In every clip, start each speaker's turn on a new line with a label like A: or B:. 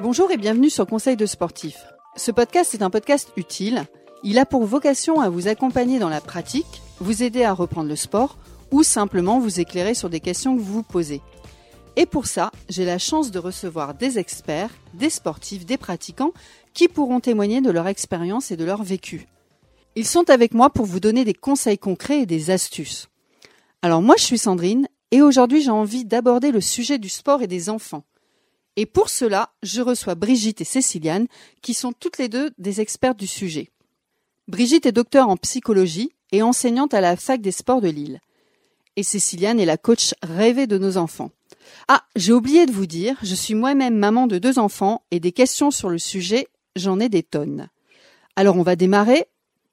A: Bonjour et bienvenue sur Conseil de sportif. Ce podcast est un podcast utile. Il a pour vocation à vous accompagner dans la pratique, vous aider à reprendre le sport ou simplement vous éclairer sur des questions que vous vous posez. Et pour ça, j'ai la chance de recevoir des experts, des sportifs, des pratiquants qui pourront témoigner de leur expérience et de leur vécu. Ils sont avec moi pour vous donner des conseils concrets et des astuces. Alors moi je suis Sandrine et aujourd'hui j'ai envie d'aborder le sujet du sport et des enfants. Et pour cela, je reçois Brigitte et Céciliane qui sont toutes les deux des expertes du sujet. Brigitte est docteur en psychologie et enseignante à la fac des sports de Lille. Et Céciliane est la coach rêvée de nos enfants. Ah, j'ai oublié de vous dire, je suis moi-même maman de deux enfants et des questions sur le sujet, j'en ai des tonnes. Alors on va démarrer.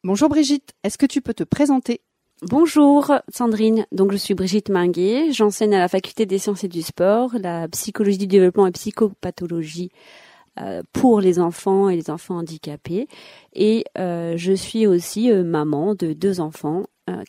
A: Bonjour Brigitte, est-ce que tu peux te présenter?
B: Bonjour Sandrine, donc je suis Brigitte Minguet, j'enseigne à la faculté des sciences et du sport, la psychologie du développement et psychopathologie euh, pour les enfants et les enfants handicapés. Et euh, je suis aussi euh, maman de deux enfants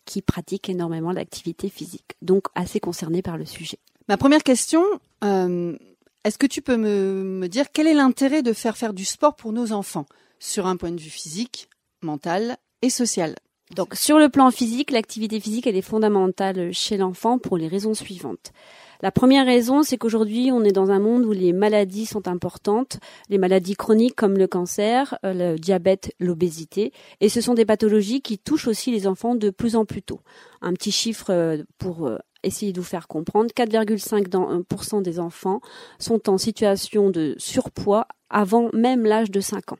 B: qui pratiquent énormément l'activité physique, donc assez concernée par le sujet.
A: Ma première question, est-ce que tu peux me, dire quel est l'intérêt de faire faire du sport pour nos enfants sur un point de vue physique, mental et social?
B: Donc sur le plan physique, l'activité physique elle est fondamentale chez l'enfant pour les raisons suivantes. La première raison, c'est qu'aujourd'hui, on est dans un monde où les maladies sont importantes, les maladies chroniques comme le cancer, euh, le diabète, l'obésité, et ce sont des pathologies qui touchent aussi les enfants de plus en plus tôt. Un petit chiffre euh, pour essayer de vous faire comprendre, 4,5% des enfants sont en situation de surpoids avant même l'âge de 5 ans.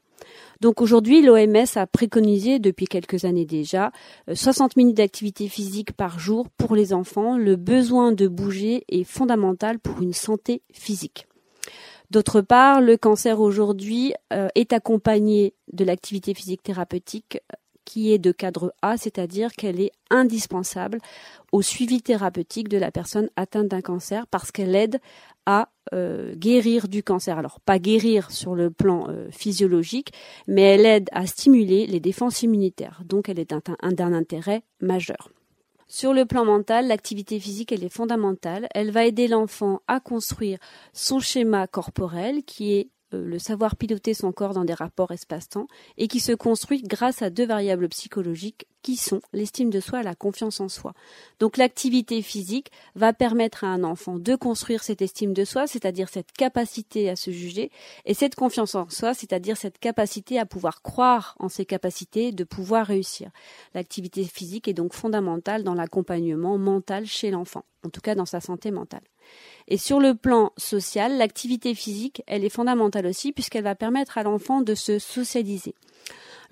B: Donc aujourd'hui, l'OMS a préconisé depuis quelques années déjà 60 euh, minutes d'activité physique par jour pour les enfants. Le besoin de bouger est fondamental pour une santé physique. D'autre part, le cancer aujourd'hui euh, est accompagné de l'activité physique thérapeutique qui est de cadre A, c'est-à-dire qu'elle est indispensable au suivi thérapeutique de la personne atteinte d'un cancer parce qu'elle aide à euh, guérir du cancer. Alors pas guérir sur le plan euh, physiologique, mais elle aide à stimuler les défenses immunitaires. Donc elle est d'un intérêt majeur. Sur le plan mental, l'activité physique, est fondamentale. Elle va aider l'enfant à construire son schéma corporel qui est le savoir piloter son corps dans des rapports espace-temps et qui se construit grâce à deux variables psychologiques qui sont l'estime de soi et la confiance en soi. Donc l'activité physique va permettre à un enfant de construire cette estime de soi, c'est-à-dire cette capacité à se juger, et cette confiance en soi, c'est-à-dire cette capacité à pouvoir croire en ses capacités, de pouvoir réussir. L'activité physique est donc fondamentale dans l'accompagnement mental chez l'enfant, en tout cas dans sa santé mentale. Et sur le plan social, l'activité physique, elle est fondamentale aussi puisqu'elle va permettre à l'enfant de se socialiser.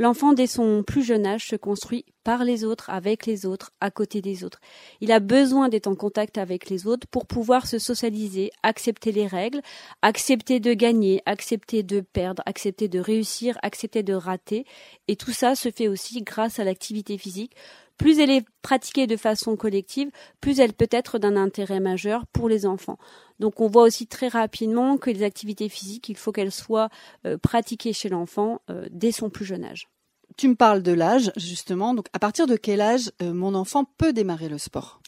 B: L'enfant, dès son plus jeune âge, se construit par les autres, avec les autres, à côté des autres. Il a besoin d'être en contact avec les autres pour pouvoir se socialiser, accepter les règles, accepter de gagner, accepter de perdre, accepter de réussir, accepter de rater. Et tout ça se fait aussi grâce à l'activité physique. Plus elle est pratiquée de façon collective, plus elle peut être d'un intérêt majeur pour les enfants. Donc on voit aussi très rapidement que les activités physiques, il faut qu'elles soient euh, pratiquées chez l'enfant euh, dès son plus jeune âge.
A: Tu me parles de l'âge, justement. Donc à partir de quel âge euh, mon enfant peut démarrer le sport?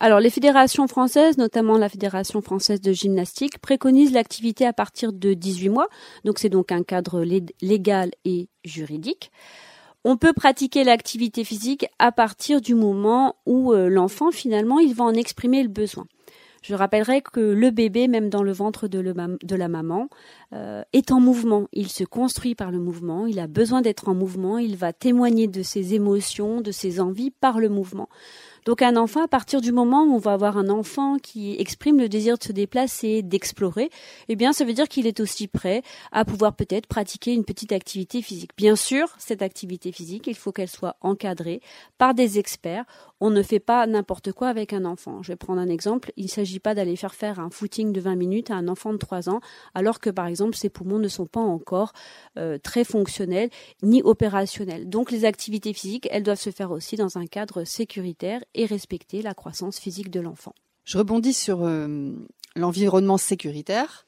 B: Alors, les fédérations françaises, notamment la Fédération française de gymnastique, préconisent l'activité à partir de 18 mois. Donc, c'est donc un cadre légal et juridique. On peut pratiquer l'activité physique à partir du moment où l'enfant, finalement, il va en exprimer le besoin. Je rappellerai que le bébé, même dans le ventre de, la maman, euh, est en mouvement. Il se construit par le mouvement, il a besoin d'être en mouvement, il va témoigner de ses émotions, de ses envies par le mouvement. Donc un enfant, à partir du moment où on va avoir un enfant qui exprime le désir de se déplacer, d'explorer, eh bien ça veut dire qu'il est aussi prêt à pouvoir peut-être pratiquer une petite activité physique. Bien sûr, cette activité physique, il faut qu'elle soit encadrée par des experts. On ne fait pas n'importe quoi avec un enfant. Je vais prendre un exemple. Il ne s'agit pas d'aller faire faire un footing de 20 minutes à un enfant de 3 ans, alors que par exemple ses poumons ne sont pas encore euh, très fonctionnels ni opérationnels. Donc les activités physiques, elles doivent se faire aussi dans un cadre sécuritaire et respecter la croissance physique de l'enfant.
A: Je rebondis sur euh, l'environnement sécuritaire.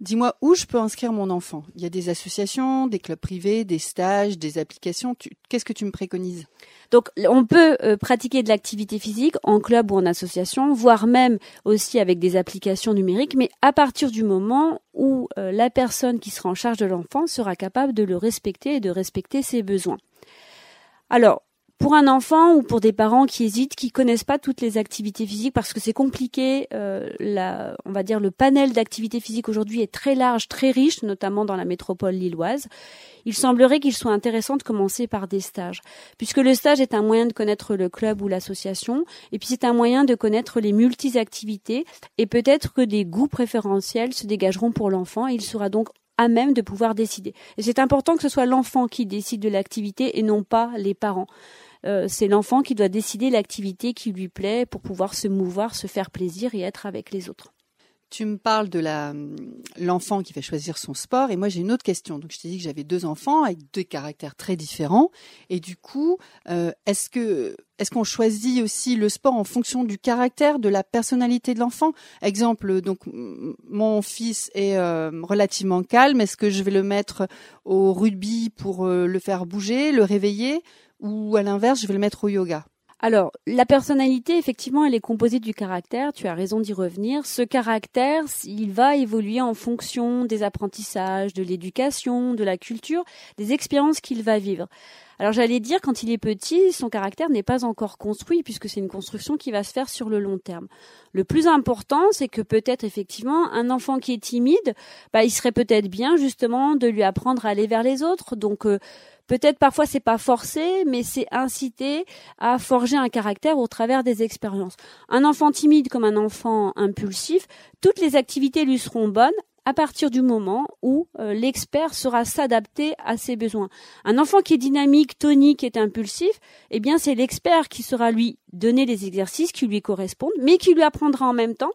A: Dis-moi où je peux inscrire mon enfant? Il y a des associations, des clubs privés, des stages, des applications. Qu'est-ce que tu me préconises?
B: Donc on peut euh, pratiquer de l'activité physique en club ou en association, voire même aussi avec des applications numériques, mais à partir du moment où euh, la personne qui sera en charge de l'enfant sera capable de le respecter et de respecter ses besoins. Alors, pour un enfant ou pour des parents qui hésitent, qui connaissent pas toutes les activités physiques parce que c'est compliqué, euh, la, on va dire le panel d'activités physiques aujourd'hui est très large, très riche, notamment dans la métropole lilloise. Il semblerait qu'il soit intéressant de commencer par des stages, puisque le stage est un moyen de connaître le club ou l'association, et puis c'est un moyen de connaître les multi-activités, et peut-être que des goûts préférentiels se dégageront pour l'enfant, et il sera donc à même de pouvoir décider. Et c'est important que ce soit l'enfant qui décide de l'activité et non pas les parents. Euh, c'est l'enfant qui doit décider l'activité qui lui plaît pour pouvoir se mouvoir, se faire plaisir et être avec les autres.
A: Tu me parles de la l'enfant qui va choisir son sport et moi j'ai une autre question. Donc je t'ai dit que j'avais deux enfants avec deux caractères très différents et du coup euh, est-ce que est-ce qu'on choisit aussi le sport en fonction du caractère, de la personnalité de l'enfant? Exemple, donc mon fils est euh, relativement calme. Est-ce que je vais le mettre au rugby pour le faire bouger, le réveiller? Ou à l'inverse, je vais le mettre au yoga
B: alors, la personnalité, effectivement, elle est composée du caractère, tu as raison d'y revenir. Ce caractère, il va évoluer en fonction des apprentissages, de l'éducation, de la culture, des expériences qu'il va vivre. Alors j'allais dire, quand il est petit, son caractère n'est pas encore construit, puisque c'est une construction qui va se faire sur le long terme. Le plus important, c'est que peut-être effectivement, un enfant qui est timide, bah, il serait peut-être bien justement de lui apprendre à aller vers les autres. Donc euh, Peut-être parfois c'est pas forcé, mais c'est incité à forger un caractère au travers des expériences. Un enfant timide comme un enfant impulsif, toutes les activités lui seront bonnes à partir du moment où euh, l'expert sera s'adapter à ses besoins. Un enfant qui est dynamique, tonique, est impulsif, eh bien c'est l'expert qui sera lui donner les exercices qui lui correspondent, mais qui lui apprendra en même temps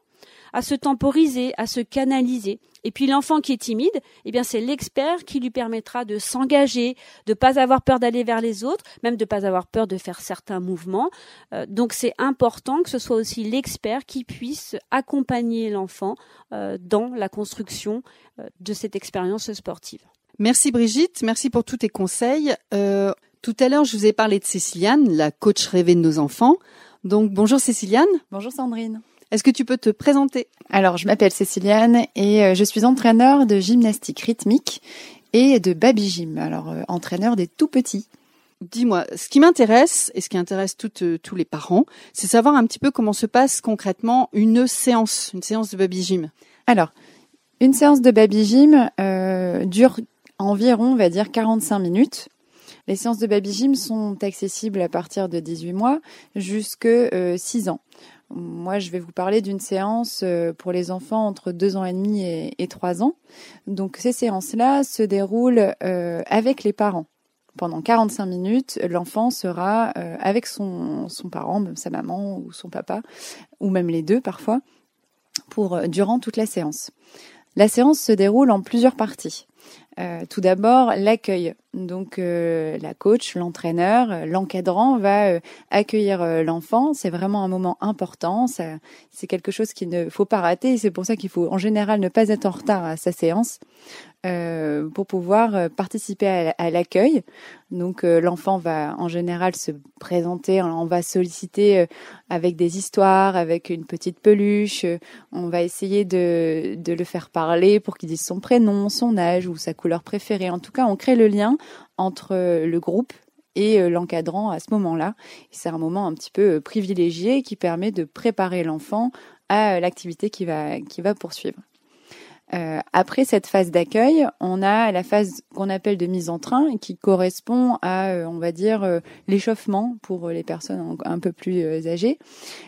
B: à se temporiser, à se canaliser. Et puis l'enfant qui est timide, eh bien c'est l'expert qui lui permettra de s'engager, de pas avoir peur d'aller vers les autres, même de pas avoir peur de faire certains mouvements. Euh, donc c'est important que ce soit aussi l'expert qui puisse accompagner l'enfant euh, dans la construction euh, de cette expérience sportive.
A: Merci Brigitte, merci pour tous tes conseils. tout à l'heure, je vous ai parlé de Céciliane, la coach rêvée de nos enfants. Donc bonjour Céciliane.
C: Bonjour Sandrine.
A: Est-ce que tu peux te présenter?
C: Alors, je m'appelle Céciliane et euh, je suis entraîneur de gymnastique rythmique et de baby gym. Alors, euh, entraîneur des tout petits.
A: Dis-moi, ce qui m'intéresse et ce qui intéresse euh, tous les parents, c'est savoir un petit peu comment se passe concrètement une séance, une séance de baby gym.
C: Alors, une séance de baby gym dure environ, on va dire, 45 minutes. Les séances de baby gym sont accessibles à partir de 18 mois jusque 6 ans. Moi, je vais vous parler d'une séance euh, pour les enfants entre 2 ans et demi et, 3 ans. Donc, ces séances-là se déroulent euh, avec les parents. Pendant 45 minutes, l'enfant sera euh, avec son, son parent, même sa maman ou son papa, ou même les deux parfois, pour durant toute la séance. La séance se déroule en plusieurs parties. Euh, tout d'abord, l'accueil. Donc, euh, la coach, l'entraîneur, l'encadrant va euh, accueillir l'enfant. C'est vraiment un moment important. C'est quelque chose qu'il ne faut pas rater. C'est pour ça qu'il faut en général ne pas être en retard à sa séance. Euh, pour pouvoir euh, participer à, l'accueil. Donc euh, l'enfant va en général se présenter, on va solliciter avec des histoires, avec une petite peluche, on va essayer de, de le faire parler pour qu'il dise son prénom, son âge ou sa couleur préférée. En tout cas, on crée le lien entre le groupe et l'encadrant à ce moment-là. C'est un moment un petit peu privilégié qui permet de préparer l'enfant à l'activité qui va, qui va poursuivre. Euh, après cette phase d'accueil, on a la phase qu'on appelle de mise en train qui correspond à, euh, on va dire, euh, l'échauffement pour les personnes un peu plus âgées.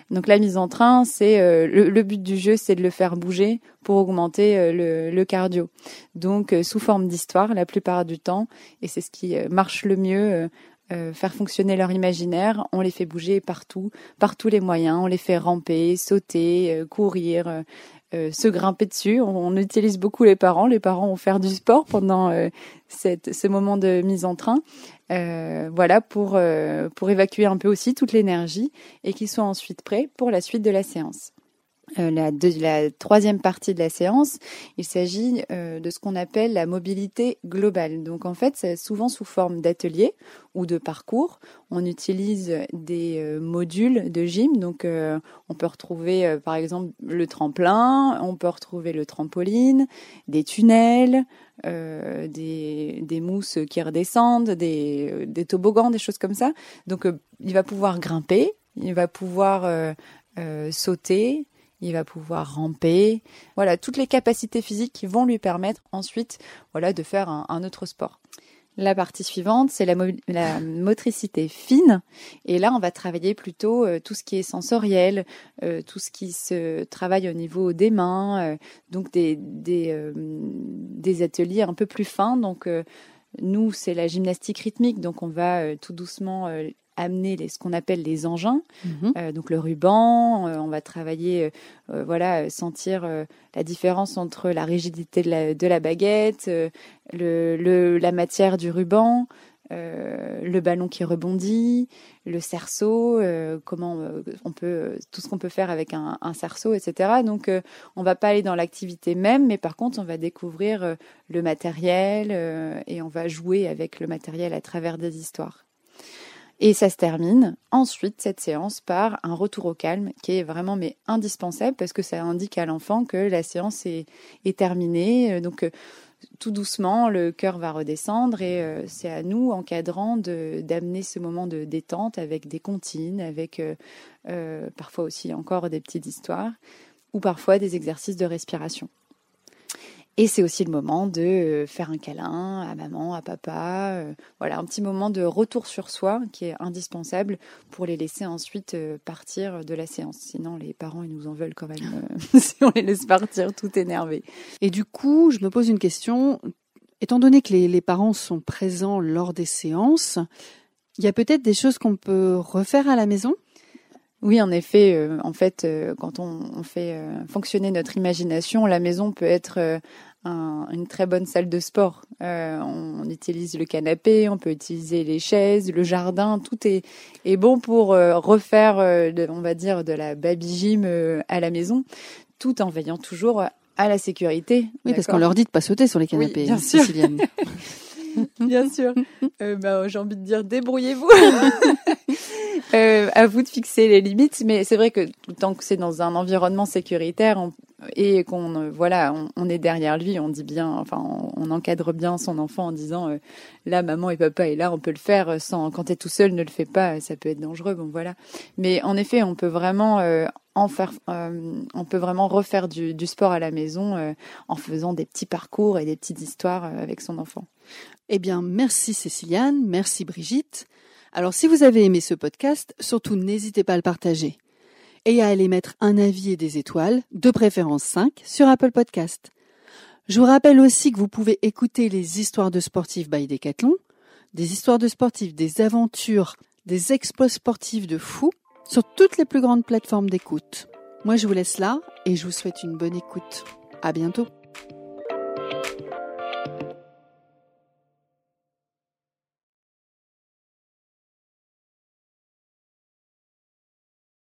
C: Donc la mise en train, c'est le, but du jeu, c'est de le faire bouger pour augmenter le, le, cardio. Donc sous forme d'histoire la plupart du temps, et c'est ce qui marche le mieux. faire fonctionner leur imaginaire, on les fait bouger partout, par tous les moyens, on les fait ramper, sauter, courir, euh, se grimper dessus. On, utilise beaucoup les parents. Les parents vont faire du sport pendant euh, ce moment de mise en train. Euh, voilà pour pour évacuer un peu aussi toute l'énergie et qu'ils soient ensuite prêts pour la suite de la séance. Euh, la, troisième partie de la séance, il s'agit euh, de ce qu'on appelle la mobilité globale. Donc en fait, c'est souvent sous forme d'atelier ou de parcours. On utilise des euh, modules de gym. Donc on peut retrouver par exemple le tremplin, on peut retrouver le trampoline, des tunnels, des, mousses qui redescendent, des, des, toboggans, des choses comme ça. Donc il va pouvoir grimper, il va pouvoir sauter, il va pouvoir ramper. Voilà, toutes les capacités physiques qui vont lui permettre ensuite voilà, de faire un, autre sport. La partie suivante, c'est la, motricité fine. Et là, on va travailler plutôt euh, tout ce qui est sensoriel, euh, tout ce qui se travaille au niveau des mains, euh, donc des, des, des, ateliers un peu plus fins. Donc, nous, c'est la gymnastique rythmique, donc on va tout doucement amener les, ce qu'on appelle les engins, mhm. euh, donc le ruban. Euh, on va travailler, euh, voilà, sentir la différence entre la rigidité de la, de la baguette, le, le, la matière du ruban. le ballon qui rebondit, le cerceau, comment on peut, tout ce qu'on peut faire avec un, un cerceau, etc. Donc, on va pas aller dans l'activité même, mais par contre, on va découvrir le matériel et on va jouer avec le matériel à travers des histoires. Et ça se termine ensuite cette séance par un retour au calme qui est vraiment mais indispensable parce que ça indique à l'enfant que la séance est, terminée. Euh, donc euh, tout doucement, le cœur va redescendre et euh, c'est à nous, encadrants, d'amener ce moment de détente avec des comptines, avec parfois aussi encore des petites histoires ou parfois des exercices de respiration. Et c'est aussi le moment de euh, faire un câlin à maman, à papa. Euh, voilà, un petit moment de retour sur soi qui est indispensable pour les laisser ensuite euh, partir de la séance. Sinon, les parents, ils nous en veulent quand même si on les laisse partir tout énervés.
A: Et du coup, je me pose une question. Étant donné que les, les parents sont présents lors des séances, il y a peut-être des choses qu'on peut refaire à la maison?
C: Oui, en effet, en fait, quand on, on fait fonctionner notre imagination, la maison peut être une très bonne salle de sport. Euh, on utilise le canapé, on peut utiliser les chaises, le jardin, tout est, est bon pour euh, refaire, euh, on va dire, de la baby gym à la maison, tout en veillant toujours à la sécurité.
A: Oui, parce qu'on leur dit de pas sauter sur les canapés, bien sûr.
C: bien sûr. bah, J'ai envie de dire, débrouillez-vous. à vous de fixer les limites, mais c'est vrai que tant que c'est dans un environnement sécuritaire, on, et qu'on euh, voilà, on, est derrière lui, on dit bien, enfin, on, encadre bien son enfant en disant euh, là, maman et papa est là, on peut le faire sans. Quand t'es tout seul, ne le fais pas, ça peut être dangereux. Bon voilà. Mais en effet, on peut vraiment euh, en faire, on peut vraiment refaire du, du sport à la maison en faisant des petits parcours et des petites histoires avec son enfant.
A: Eh bien, merci Céciliane, merci Brigitte. Alors, si vous avez aimé ce podcast, surtout n'hésitez pas à le partager et à aller mettre un avis et des étoiles, de préférence 5, sur Apple Podcast. Je vous rappelle aussi que vous pouvez écouter les histoires de sportifs by Decathlon, des histoires de sportifs, des aventures, des exploits sportifs de fous sur toutes les plus grandes plateformes d'écoute. Moi, je vous laisse là et je vous souhaite une bonne écoute. À bientôt.